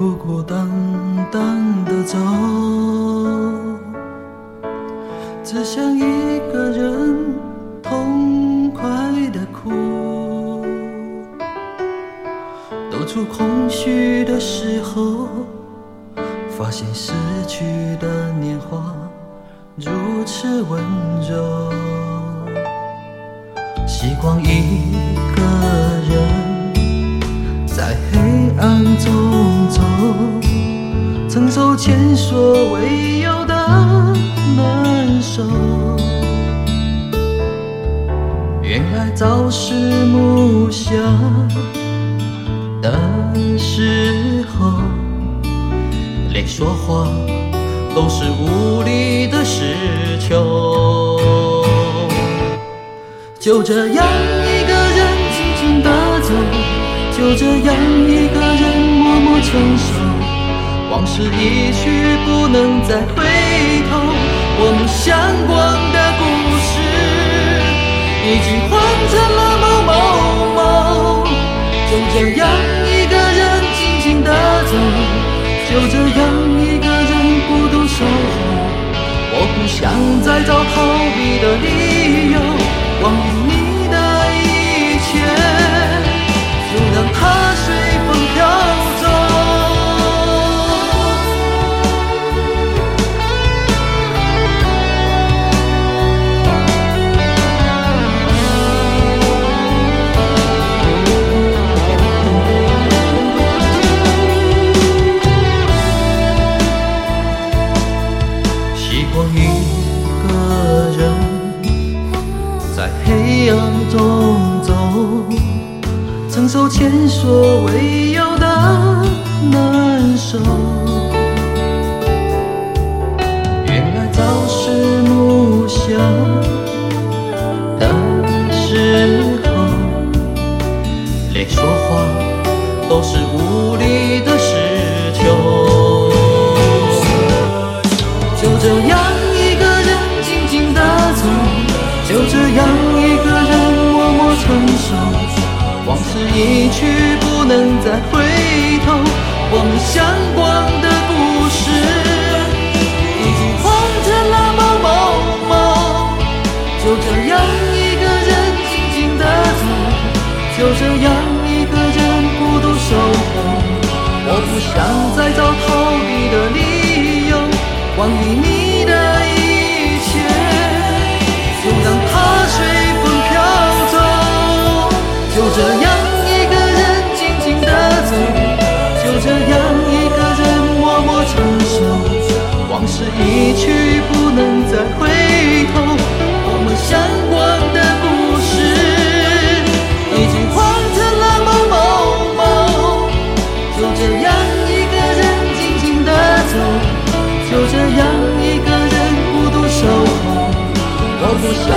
孤孤单单的走只想一个人痛快的哭走出空虚的时候发现失去的年华如此温柔。时光一朝思暮想的时候，连说话都是无力的事求。就这样一个人静静的走，就这样一个人默默承受。往事一去不能再回头，我们相关的故事已经变成了某某某。就这样一个人静静的走，就这样一个人孤独守候。我不想再找逃避的理由。黑暗中走，承受前所未有的一去不能再回头。我们相关的故事已经换成了某某某。就这样一个人静静的走，就这样一个人孤独守候。我不想再找逃避的理由，关于去不能再回头，我们相关的故事已经换成了某某某。就这样一个人静静的走，就这样一个人孤独守候。我不想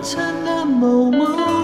走。你的某某。